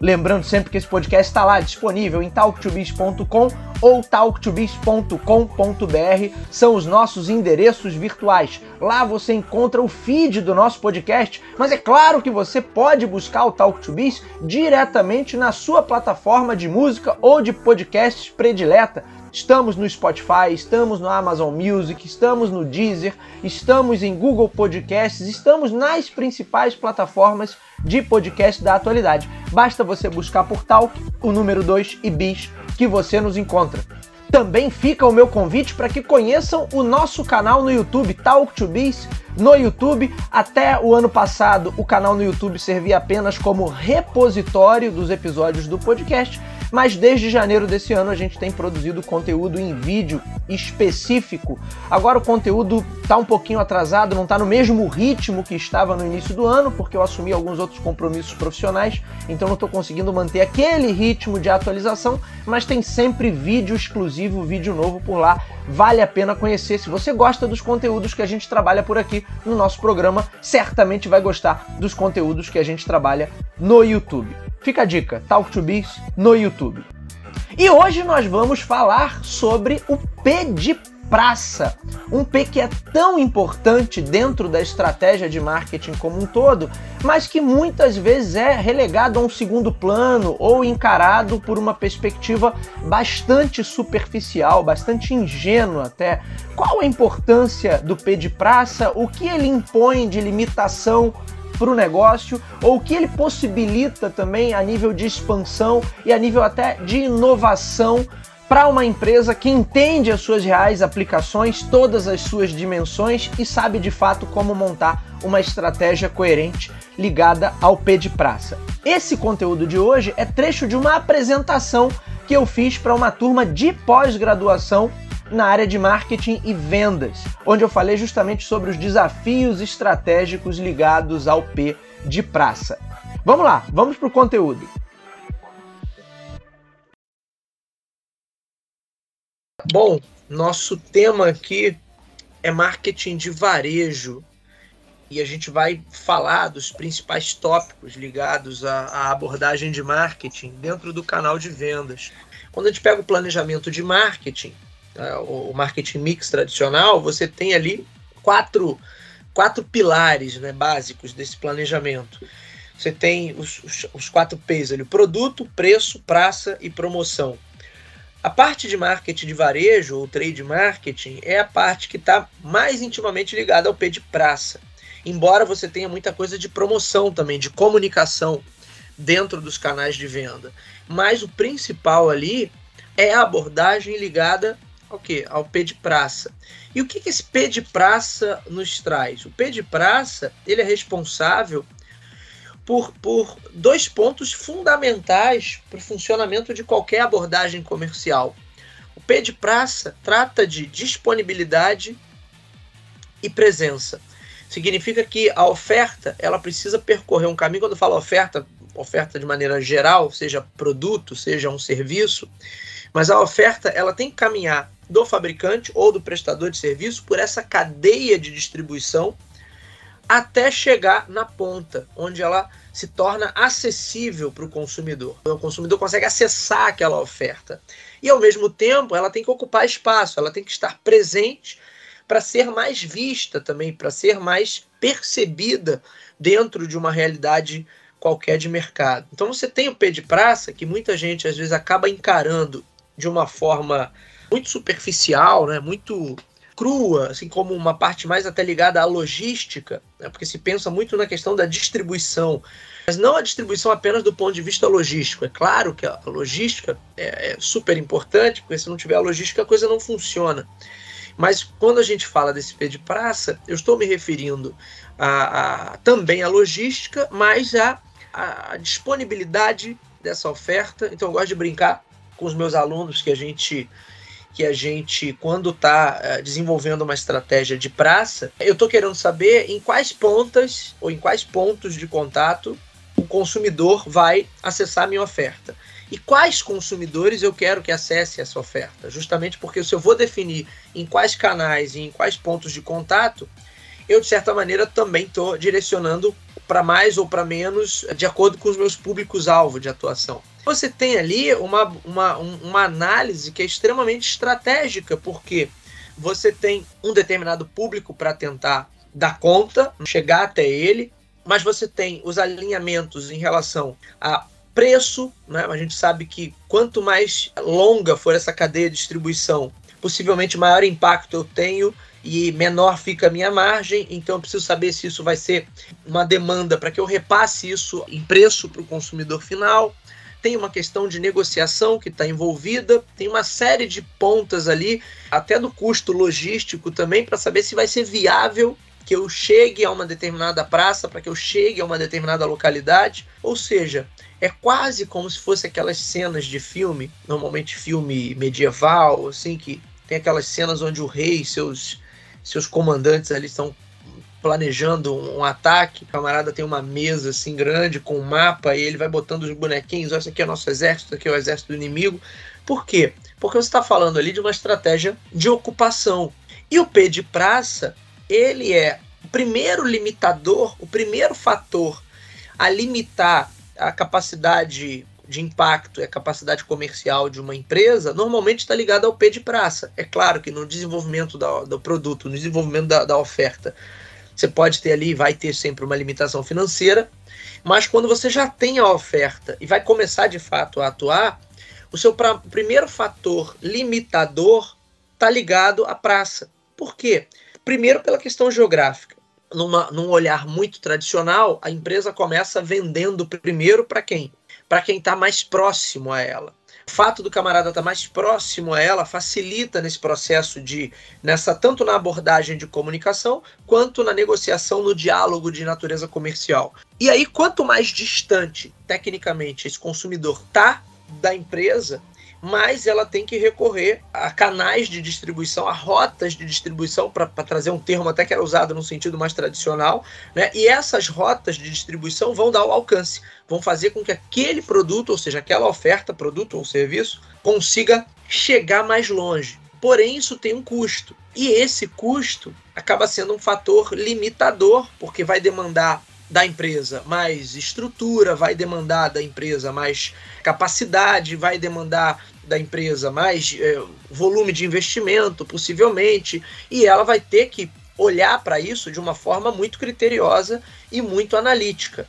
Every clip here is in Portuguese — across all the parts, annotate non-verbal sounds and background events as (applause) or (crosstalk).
Lembrando sempre que esse podcast está lá disponível em talktobiz.com ou talktobiz.com.br, são os nossos endereços virtuais. Lá você encontra o feed do nosso podcast, mas é claro que você pode buscar o Talk to Biz diretamente na sua plataforma de música ou de podcasts predileta. Estamos no Spotify, estamos no Amazon Music, estamos no Deezer, estamos em Google Podcasts, estamos nas principais plataformas de podcast da atualidade. Basta você buscar por Talk, o número 2 e Bis, que você nos encontra. Também fica o meu convite para que conheçam o nosso canal no YouTube, Talk to Biz, no YouTube. Até o ano passado, o canal no YouTube servia apenas como repositório dos episódios do podcast mas desde janeiro desse ano a gente tem produzido conteúdo em vídeo específico. Agora o conteúdo está um pouquinho atrasado, não está no mesmo ritmo que estava no início do ano, porque eu assumi alguns outros compromissos profissionais, então não estou conseguindo manter aquele ritmo de atualização, mas tem sempre vídeo exclusivo, vídeo novo por lá. Vale a pena conhecer. Se você gosta dos conteúdos que a gente trabalha por aqui no nosso programa, certamente vai gostar dos conteúdos que a gente trabalha no YouTube. Fica a dica, Talk to Biz no YouTube. E hoje nós vamos falar sobre o P de praça, um P que é tão importante dentro da estratégia de marketing como um todo, mas que muitas vezes é relegado a um segundo plano ou encarado por uma perspectiva bastante superficial, bastante ingênua até. Qual a importância do P de praça? O que ele impõe de limitação para o negócio ou o que ele possibilita também a nível de expansão e a nível até de inovação para uma empresa que entende as suas reais aplicações, todas as suas dimensões e sabe de fato como montar uma estratégia coerente ligada ao P de praça. Esse conteúdo de hoje é trecho de uma apresentação que eu fiz para uma turma de pós-graduação na área de marketing e vendas, onde eu falei justamente sobre os desafios estratégicos ligados ao P de praça. Vamos lá, vamos para o conteúdo. Bom, nosso tema aqui é marketing de varejo e a gente vai falar dos principais tópicos ligados à, à, abordagem de marketing dentro do canal de vendas. Quando a gente pega o planejamento de marketing, né, o marketing mix tradicional, você tem ali quatro, quatro pilares né, básicos desse planejamento. Você tem os, os, os quatro P's ali: produto, preço, praça e promoção. A parte de marketing de varejo ou trade marketing é a parte que está mais intimamente ligada ao P de praça. Embora você tenha muita coisa de promoção também, de comunicação dentro dos canais de venda. Mas o principal ali é a abordagem ligada ao quê? Ao P de praça. E o que, que esse P de praça nos traz? O P de praça ele é responsável por, por dois pontos fundamentais para o funcionamento de qualquer abordagem comercial. O P de praça trata de disponibilidade e presença. Significa que a oferta ela precisa percorrer um caminho. Quando eu falo oferta, oferta de maneira geral, seja produto, seja um serviço, mas a oferta ela tem que caminhar do fabricante ou do prestador de serviço por essa cadeia de distribuição até chegar na ponta, onde ela se torna acessível para o consumidor. O consumidor consegue acessar aquela oferta. E ao mesmo tempo, ela tem que ocupar espaço, ela tem que estar presente para ser mais vista também, para ser mais percebida dentro de uma realidade qualquer de mercado. Então você tem o P de praça que muita gente às vezes acaba encarando de uma forma muito superficial, né, muito crua, assim como uma parte mais até ligada à logística, né, porque se pensa muito na questão da distribuição. Mas não a distribuição apenas do ponto de vista logístico. É claro que a logística é, é super importante, porque se não tiver a logística a coisa não funciona. Mas quando a gente fala desse P de praça, eu estou me referindo a, a também à logística, mas a, a disponibilidade dessa oferta. Então eu gosto de brincar com os meus alunos que a gente que a gente, quando está eh, desenvolvendo uma estratégia de praça, eu estou querendo saber em quais pontas ou em quais pontos de contato o consumidor vai acessar a minha oferta. E quais consumidores eu quero que acesse essa oferta? Justamente porque se eu vou definir em quais canais e em quais pontos de contato, eu de certa maneira também estou direcionando para mais ou para menos de acordo com os meus públicos-alvo de atuação você tem ali uma, uma, uma análise que é extremamente estratégica, porque você tem um determinado público para tentar dar conta, chegar até ele, mas você tem os alinhamentos em relação a preço, né? a gente sabe que quanto mais longa for essa cadeia de distribuição, possivelmente maior impacto eu tenho e menor fica a minha margem, então eu preciso saber se isso vai ser uma demanda para que eu repasse isso em preço para o consumidor final tem uma questão de negociação que está envolvida, tem uma série de pontas ali, até do custo logístico também, para saber se vai ser viável que eu chegue a uma determinada praça, para que eu chegue a uma determinada localidade. Ou seja, é quase como se fosse aquelas cenas de filme, normalmente filme medieval, assim, que tem aquelas cenas onde o rei e seus, seus comandantes ali estão planejando um, ataque, o camarada tem uma mesa assim grande com um mapa e ele vai botando os bonequinhos, esse aqui é o nosso exército, aqui é o exército do inimigo. Por quê? Porque você está falando ali de uma estratégia de ocupação. E o P de praça, ele é o primeiro limitador, o primeiro fator a limitar a capacidade de impacto e a capacidade comercial de uma empresa normalmente está ligado ao P de praça. É claro que no desenvolvimento da, do produto, no desenvolvimento da, da oferta, você pode ter ali, vai ter sempre uma limitação financeira, mas quando você já tem a oferta e vai começar de fato a atuar, o seu pra, primeiro fator limitador está ligado à praça. Por quê? Primeiro, pela questão geográfica. Numa, num olhar muito tradicional, a empresa começa vendendo primeiro para quem? Para quem está mais próximo a ela. O fato do camarada estar tá mais próximo a ela facilita nesse processo de, nessa tanto na abordagem de comunicação quanto na negociação, no diálogo de natureza comercial. E aí, quanto mais distante, tecnicamente, esse consumidor tá da empresa, mas ela tem que recorrer a canais de distribuição, a rotas de distribuição, para trazer um termo até que era usado no sentido mais tradicional, né? e essas rotas de distribuição vão dar o alcance, vão fazer com que aquele produto, ou seja, aquela oferta, produto ou serviço, consiga chegar mais longe. Porém, isso tem um custo. E esse custo acaba sendo um fator limitador, porque vai demandar da empresa mais estrutura, vai demandar da empresa mais capacidade, vai demandar da empresa mais é, volume de investimento, possivelmente, e ela vai ter que olhar para isso de uma forma muito criteriosa e muito analítica.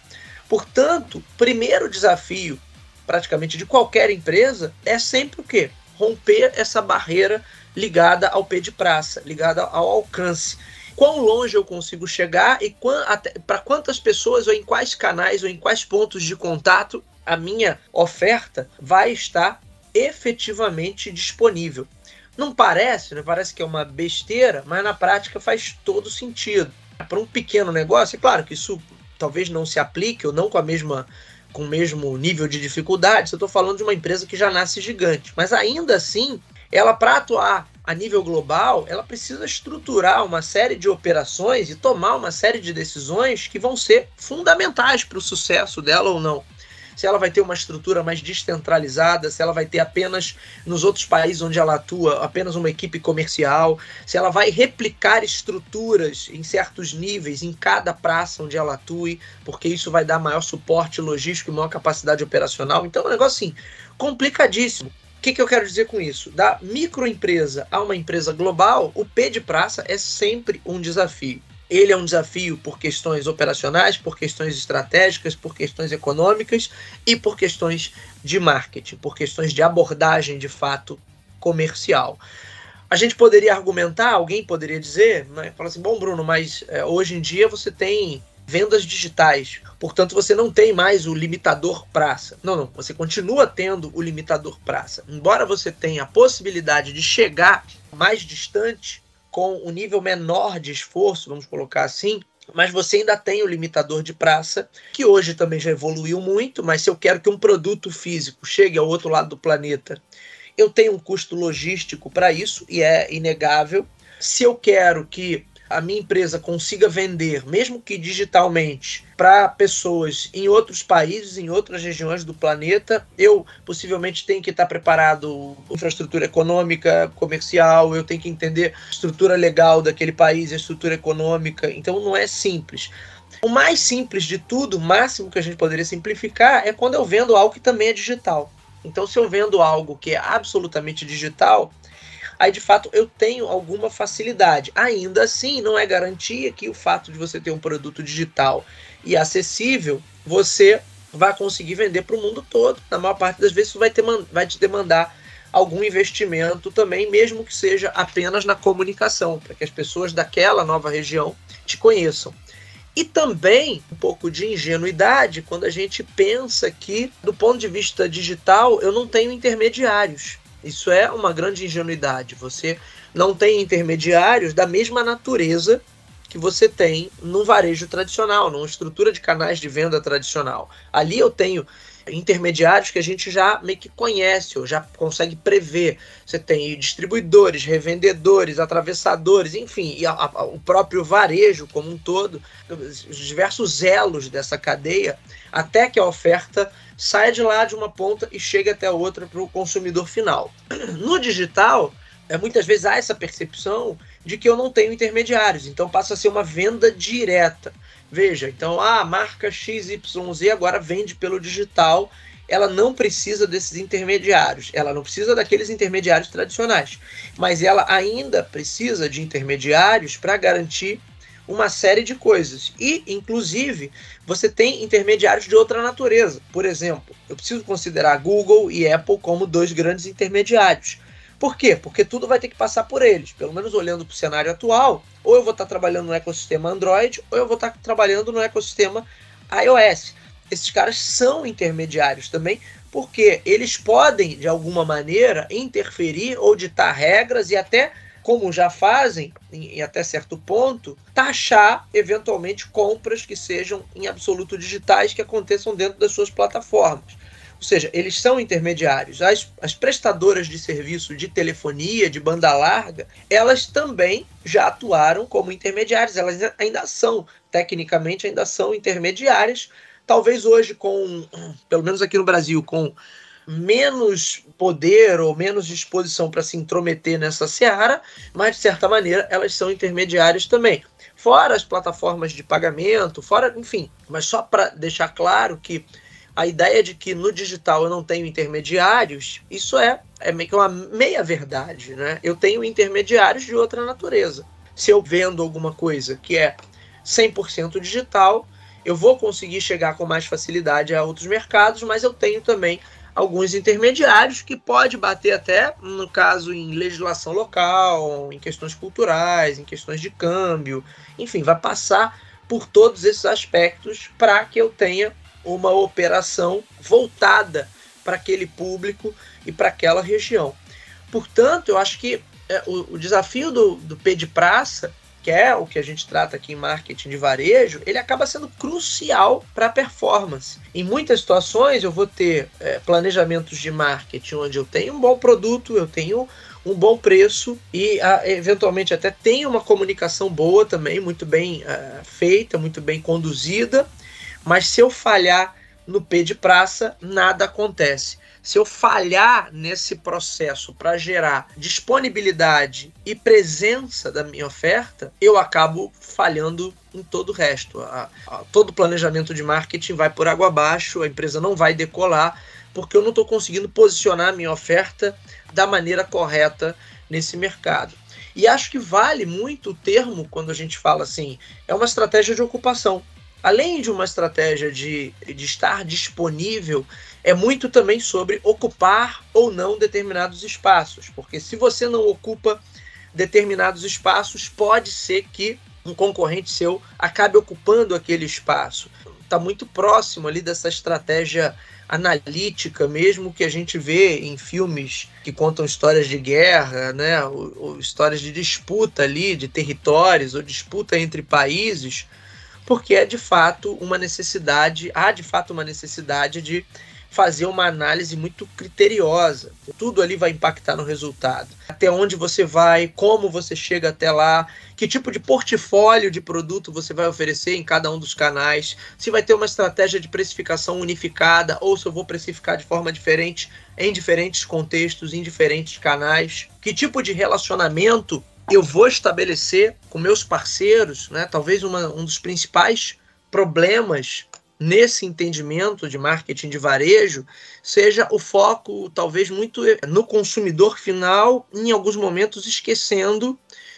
Portanto, primeiro desafio, praticamente de qualquer empresa, é sempre o quê? Romper essa barreira ligada ao pé de praça, ligada ao alcance quão longe eu consigo chegar e para quantas pessoas ou em quais canais ou em quais pontos de contato a minha oferta vai estar efetivamente disponível. Não parece, né? parece que é uma besteira, mas na prática faz todo sentido. Para um pequeno negócio, é claro que isso talvez não se aplique ou não com a mesma com o mesmo nível de dificuldade. Eu estou falando de uma empresa que já nasce gigante, mas ainda assim, ela para atuar a nível global, ela precisa estruturar uma série de operações e tomar uma série de decisões que vão ser fundamentais para o sucesso dela ou não. Se ela vai ter uma estrutura mais descentralizada, se ela vai ter apenas nos outros países onde ela atua apenas uma equipe comercial, se ela vai replicar estruturas em certos níveis em cada praça onde ela atue, porque isso vai dar maior suporte logístico e maior capacidade operacional. Então é um negócio assim, complicadíssimo. O que, que eu quero dizer com isso? Da microempresa a uma empresa global, o P de praça é sempre um desafio. Ele é um desafio por questões operacionais, por questões estratégicas, por questões econômicas e por questões de marketing, por questões de abordagem de fato comercial. A gente poderia argumentar, alguém poderia dizer, né, falar assim, bom Bruno, mas é, hoje em dia você tem vendas digitais. Portanto, você não tem mais o limitador praça. Não, não. Você continua tendo o limitador praça. Embora você tenha a possibilidade de chegar mais distante com um nível menor de esforço, vamos colocar assim, mas você ainda tem o limitador de praça, que hoje também já evoluiu muito, mas se eu quero que um produto físico chegue ao outro lado do planeta, eu tenho um custo logístico para isso, e é inegável. Se eu quero que a minha empresa consiga vender, mesmo que digitalmente, para pessoas em outros países, em outras regiões do planeta, eu possivelmente tenho que estar preparado infraestrutura econômica, comercial, eu tenho que entender a estrutura legal daquele país, a estrutura econômica. Então não é simples. O mais simples de tudo, o máximo que a gente poderia simplificar, é quando eu vendo algo que também é digital. Então, se eu vendo algo que é absolutamente digital, aí de fato eu tenho alguma facilidade. Ainda assim, não é garantia que o fato de você ter um produto digital e acessível, você vai conseguir vender para o mundo todo. Na maior parte das vezes, isso vai, ter, vai te demandar algum investimento também, mesmo que seja apenas na comunicação, para que as pessoas daquela nova região te conheçam. E também um pouco de ingenuidade quando a gente pensa que, do ponto de vista digital, eu não tenho intermediários. Isso é uma grande ingenuidade. Você não tem intermediários da mesma natureza que você tem no varejo tradicional, numa estrutura de canais de venda tradicional. Ali eu tenho intermediários que a gente já meio que conhece, ou já consegue prever. Você tem distribuidores, revendedores, atravessadores, enfim, e a, a, o próprio varejo como um todo, os diversos elos dessa cadeia, até que a oferta saia de lá de uma ponta e chegue até a outra para o consumidor final. (clears throat) No digital, é, muitas vezes há essa percepção de que eu não tenho intermediários, então passa a ser uma venda direta. Veja, então a marca XYZ agora vende pelo digital, ela não precisa desses intermediários, ela não precisa daqueles intermediários tradicionais, mas ela ainda precisa de intermediários para garantir uma série de coisas. E, inclusive, você tem intermediários de outra natureza. Por exemplo, eu preciso considerar Google e Apple como dois grandes intermediários. Por quê? Porque tudo vai ter que passar por eles. Pelo menos olhando para o cenário atual, ou eu vou estar trabalhando no ecossistema Android, ou eu vou estar trabalhando no ecossistema iOS. Esses caras são intermediários também, porque eles podem, de alguma maneira, interferir ou ditar regras e até, como já fazem, em, até certo ponto, taxar eventualmente compras que sejam em absoluto digitais que aconteçam dentro das suas plataformas. Ou seja, eles são intermediários. As, as prestadoras de serviço de telefonia, de banda larga, elas também já atuaram como intermediárias. Elas ainda são, tecnicamente, ainda são intermediárias. Talvez hoje, com, pelo menos aqui no Brasil, com menos poder ou menos disposição para se intrometer nessa seara, mas de certa maneira elas são intermediárias também. Fora as plataformas de pagamento, fora, enfim, mas só para deixar claro que a ideia de que no digital eu não tenho intermediários, isso é, é meio que uma meia verdade, né? Eu tenho intermediários de outra natureza. Se eu vendo alguma coisa que é 100% digital, eu vou conseguir chegar com mais facilidade a outros mercados, mas eu tenho também alguns intermediários que pode bater até, no caso, em legislação local, em questões culturais, em questões de câmbio, enfim, vai passar por todos esses aspectos para que eu tenha uma operação voltada para aquele público e para aquela região. Portanto, eu acho que é, o, o, desafio do, do P de praça, que é o que a gente trata aqui em marketing de varejo, ele acaba sendo crucial para a performance. Em muitas situações, eu vou ter é, planejamentos de marketing onde eu tenho um bom produto, eu tenho um bom preço e a, eventualmente até tenho uma comunicação boa também, muito bem uh, feita, muito bem conduzida, mas se eu falhar no P de praça, nada acontece. Se eu falhar nesse processo para gerar disponibilidade e presença da minha oferta, eu acabo falhando em todo o resto. A, a, todo o planejamento de marketing vai por água abaixo, a empresa não vai decolar, porque eu não estou conseguindo posicionar a minha oferta da maneira correta nesse mercado. E acho que vale muito o termo quando a gente fala assim, é uma estratégia de ocupação além de uma estratégia de, de estar disponível, é muito também sobre ocupar ou não determinados espaços. Porque se você não ocupa determinados espaços, pode ser que um concorrente seu acabe ocupando aquele espaço. Está muito próximo ali dessa estratégia analítica mesmo que a gente vê em filmes que contam histórias de guerra, né, ou, ou histórias de disputa ali de territórios ou disputa entre países, porque é de fato uma necessidade, há de fato uma necessidade de fazer uma análise muito criteriosa. Tudo ali vai impactar no resultado. Até onde você vai, como você chega até lá, que tipo de portfólio de produto você vai oferecer em cada um dos canais, se vai ter uma estratégia de precificação unificada ou se eu vou precificar de forma diferente em diferentes contextos, em diferentes canais, que tipo de relacionamento eu vou estabelecer com meus parceiros, né? Talvez uma, um dos principais problemas nesse entendimento de marketing de varejo seja o foco talvez muito no consumidor final, em alguns momentos esquecendo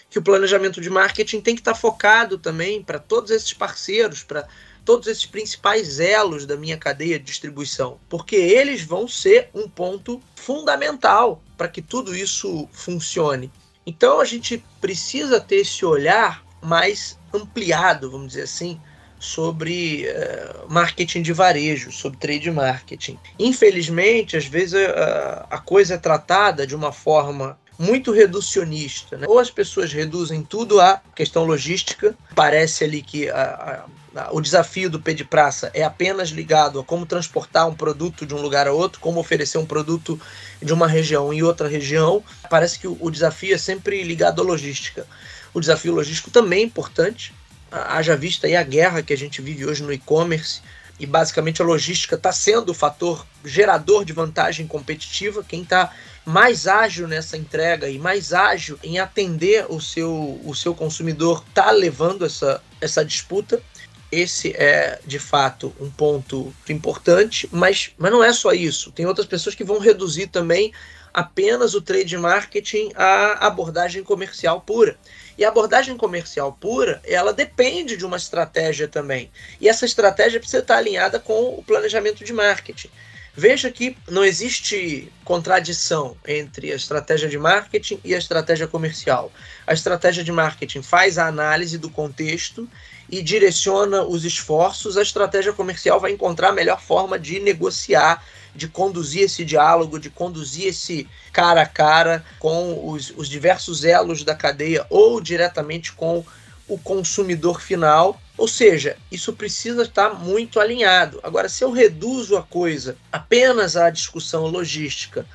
que o planejamento de marketing tem que estar focado também para todos esses parceiros, para todos esses principais elos da minha cadeia de distribuição, porque eles vão ser um ponto fundamental para que tudo isso funcione. Então a gente precisa ter esse olhar mais ampliado, vamos dizer assim, sobre uh, marketing de varejo, sobre trade marketing. Infelizmente, às vezes uh, a coisa é tratada de uma forma muito reducionista. Né? Ou as pessoas reduzem tudo à questão logística, parece ali que a, o desafio do P de Praça é apenas ligado a como transportar um produto de um lugar a outro, como oferecer um produto de uma região em outra região. Parece que o, desafio é sempre ligado à logística. O desafio logístico também é importante, haja vista aí a guerra que a gente vive hoje no e-commerce e basicamente a logística está sendo o fator gerador de vantagem competitiva. Quem está mais ágil nessa entrega e mais ágil em atender o seu, o seu consumidor está levando essa, essa disputa. Esse é de fato um ponto importante, mas, mas não é só isso. Tem outras pessoas que vão reduzir também apenas o trade marketing à abordagem comercial pura. E a abordagem comercial pura, ela depende de uma estratégia também. E essa estratégia precisa estar alinhada com o planejamento de marketing. Veja que não existe contradição entre a estratégia de marketing e a estratégia comercial. A estratégia de marketing faz a análise do contexto e direciona os esforços, a estratégia comercial vai encontrar a melhor forma de negociar de conduzir esse diálogo, de conduzir esse cara a cara com os, os diversos elos da cadeia ou diretamente com o consumidor final. Ou seja, isso precisa estar muito alinhado. Agora, se eu reduzo a coisa apenas à discussão logística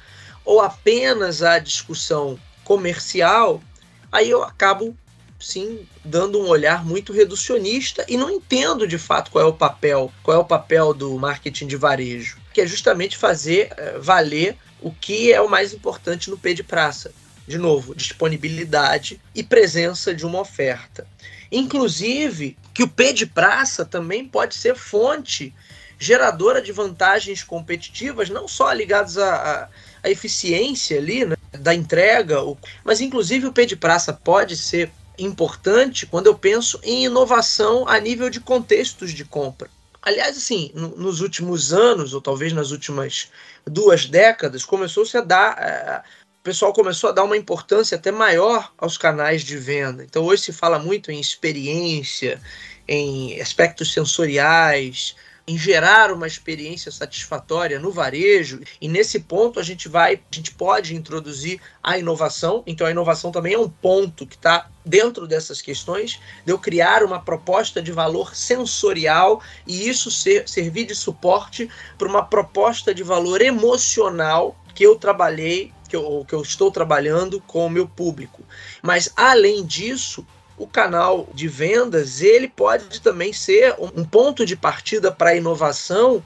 ou apenas à discussão comercial, aí eu acabo sim dando um olhar muito reducionista e não entendo de fato qual é o papel, qual é o papel do marketing de varejo que é justamente fazer é, valer o que é o mais importante no P de praça. De novo, disponibilidade e presença de uma oferta. Inclusive, que o P de praça também pode ser fonte geradora de vantagens competitivas, não só ligadas à, à eficiência ali, né, da entrega, mas inclusive o P de praça pode ser importante quando eu penso em inovação a nível de contextos de compra. Aliás, assim, no, nos últimos anos, ou talvez nas últimas duas décadas, começou-se a dar. É, o pessoal começou a dar uma importância até maior aos canais de venda. Então, hoje se fala muito em experiência, em aspectos sensoriais, em gerar uma experiência satisfatória no varejo. E nesse ponto a gente vai, a gente pode introduzir a inovação. Então a inovação também é um ponto que está dentro dessas questões de eu criar uma proposta de valor sensorial e isso ser, servir de suporte para uma proposta de valor emocional que eu trabalhei que eu, que eu estou trabalhando com o meu público. Mas além disso, o canal de vendas ele pode também ser um ponto de partida para a inovação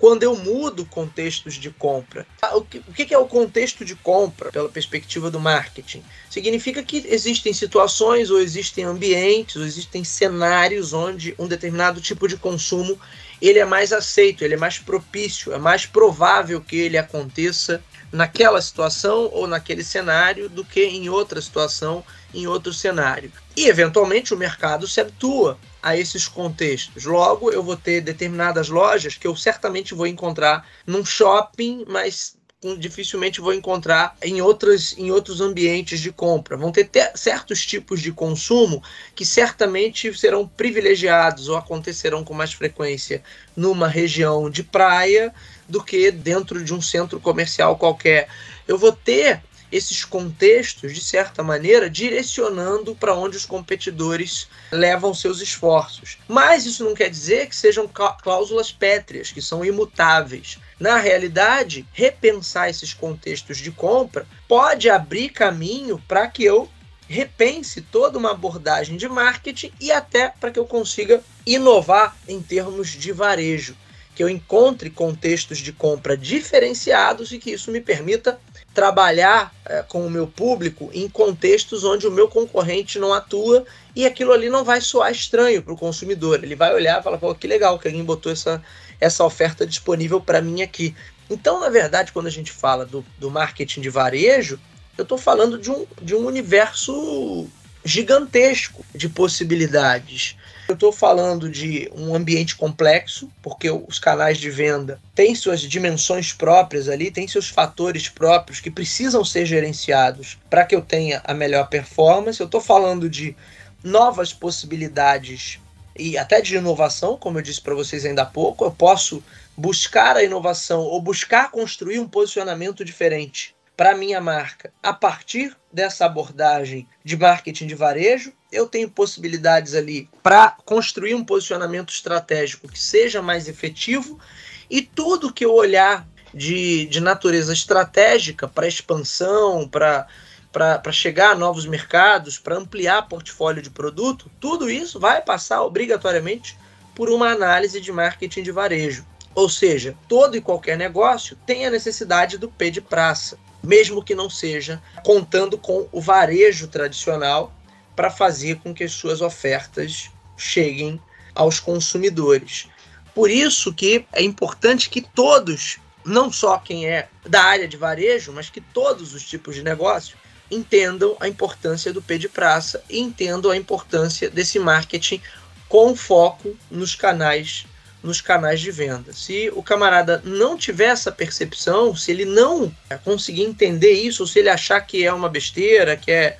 quando eu mudo contextos de compra. Ah, o que é o contexto de compra pela perspectiva do marketing? Significa que existem situações ou existem ambientes ou existem cenários onde um determinado tipo de consumo ele é mais aceito, ele é mais propício, é mais provável que ele aconteça naquela situação ou naquele cenário do que em outra situação, em outro cenário. E, eventualmente, o mercado se habitua a esses contextos. Logo, eu vou ter determinadas lojas que eu certamente vou encontrar num shopping, mas dificilmente vou encontrar em, outras, em outros ambientes de compra. Vão ter, ter certos tipos de consumo que certamente serão privilegiados ou acontecerão com mais frequência numa região de praia do que dentro de um centro comercial qualquer. Eu vou ter esses contextos, de certa maneira, direcionando para onde os competidores levam seus esforços. Mas isso não quer dizer que sejam cláusulas pétreas, que são imutáveis. Na realidade, repensar esses contextos de compra pode abrir caminho para que eu repense toda uma abordagem de marketing e até para que eu consiga inovar em termos de varejo que eu encontre contextos de compra diferenciados e que isso me permita trabalhar é, com o meu público em contextos onde o meu concorrente não atua e aquilo ali não vai soar estranho para o consumidor. Ele vai olhar e falar: pô, que legal que alguém botou essa, essa oferta disponível para mim aqui. Então, na verdade, quando a gente fala do, do marketing de varejo, eu estou falando de um, de um universo gigantesco de possibilidades. Eu estou falando de um ambiente complexo, porque os canais de venda têm suas dimensões próprias ali, têm seus fatores próprios que precisam ser gerenciados para que eu tenha a melhor performance. Eu estou falando de novas possibilidades e até de inovação, como eu disse para vocês ainda há pouco. Eu posso buscar a inovação ou buscar construir um posicionamento diferente para minha marca a partir dessa abordagem de marketing de varejo. Eu tenho possibilidades ali para construir um posicionamento estratégico que seja mais efetivo e tudo que eu olhar de, de natureza estratégica para expansão, para para chegar a novos mercados, para ampliar portfólio de produto, tudo isso vai passar obrigatoriamente por uma análise de marketing de varejo. Ou seja, todo e qualquer negócio tem a necessidade do P de praça mesmo que não seja contando com o varejo tradicional para fazer com que as suas ofertas cheguem aos consumidores. Por isso que é importante que todos, não só quem é da área de varejo, mas que todos os tipos de negócio entendam a importância do P de praça e entendam a importância desse marketing com foco nos canais nos canais de venda. Se o camarada não tiver essa percepção, se ele não conseguir entender isso, ou se ele achar que é uma besteira, que é,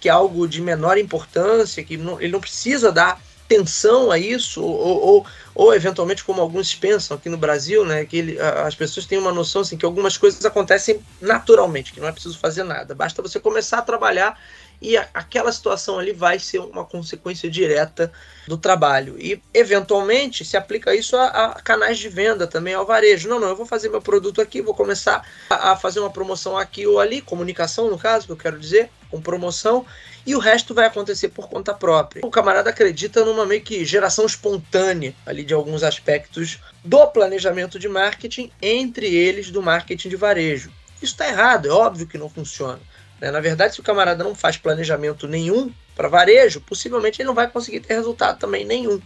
que é algo de menor importância, que não, ele não precisa dar atenção a isso, ou, ou, ou, eventualmente, como alguns pensam aqui no Brasil, né, que ele, as pessoas têm uma noção assim, que algumas coisas acontecem naturalmente, que não é preciso fazer nada, basta você começar a trabalhar e a, aquela situação ali vai ser uma consequência direta do trabalho. E, eventualmente, se aplica isso a, a, canais de venda também, ao varejo. Não, não, eu vou fazer meu produto aqui, vou começar a, a fazer uma promoção aqui ou ali, comunicação no caso, que eu quero dizer, com promoção, e o resto vai acontecer por conta própria. O camarada acredita numa meio que geração espontânea ali de alguns aspectos do planejamento de marketing, entre eles do marketing de varejo. Isso está errado, é óbvio que não funciona. Né? Na verdade, se o camarada não faz planejamento nenhum para varejo, possivelmente ele não vai conseguir ter resultado também nenhum.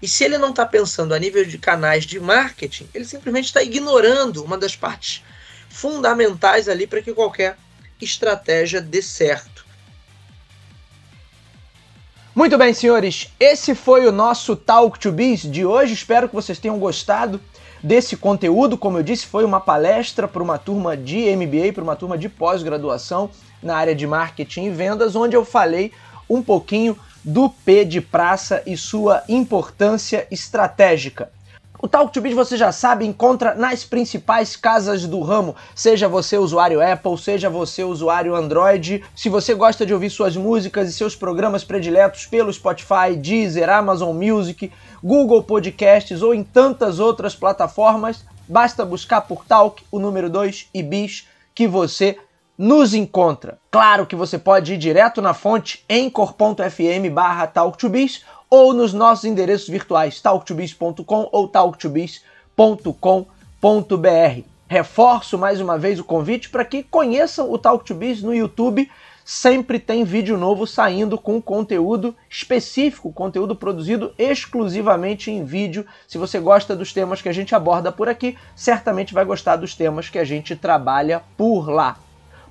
E se ele não está pensando a nível de canais de marketing, ele simplesmente está ignorando uma das partes fundamentais ali para que qualquer estratégia dê certo. Muito bem, senhores, esse foi o nosso Talk to Biz de hoje. Espero que vocês tenham gostado desse conteúdo. Como eu disse, foi uma palestra para uma turma de MBA, para uma turma de pós-graduação na área de marketing e vendas, onde eu falei um pouquinho do P de praça e sua importância estratégica. O Talk to Biz, você já sabe, encontra nas principais casas do ramo, seja você usuário Apple, seja você usuário Android. Se você gosta de ouvir suas músicas e seus programas prediletos pelo Spotify, Deezer, Amazon Music, Google Podcasts ou em tantas outras plataformas, basta buscar por Talk, o número 2 e Biz, que você nos encontra. Claro que você pode ir direto na fonte em cor.fm barra ou nos nossos endereços virtuais talktobiz.com ou talktobiz.com.br. Reforço mais uma vez o convite para que conheçam o Talk to Biz no YouTube. Sempre tem vídeo novo saindo com conteúdo específico, conteúdo produzido exclusivamente em vídeo. Se você gosta dos temas que a gente aborda por aqui, certamente vai gostar dos temas que a gente trabalha por lá.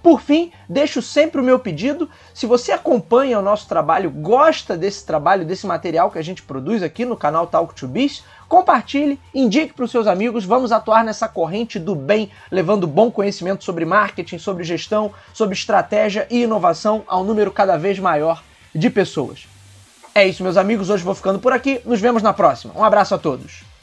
Por fim, deixo sempre o meu pedido. Se você acompanha o nosso trabalho, gosta desse trabalho, desse material que a gente produz aqui no canal Talk to Biz, compartilhe, indique para os seus amigos. Vamos atuar nessa corrente do bem, levando bom conhecimento sobre marketing, sobre gestão, sobre estratégia e inovação a um número cada vez maior de pessoas. É isso, meus amigos. Hoje vou ficando por aqui. Nos vemos na próxima. Um abraço a todos.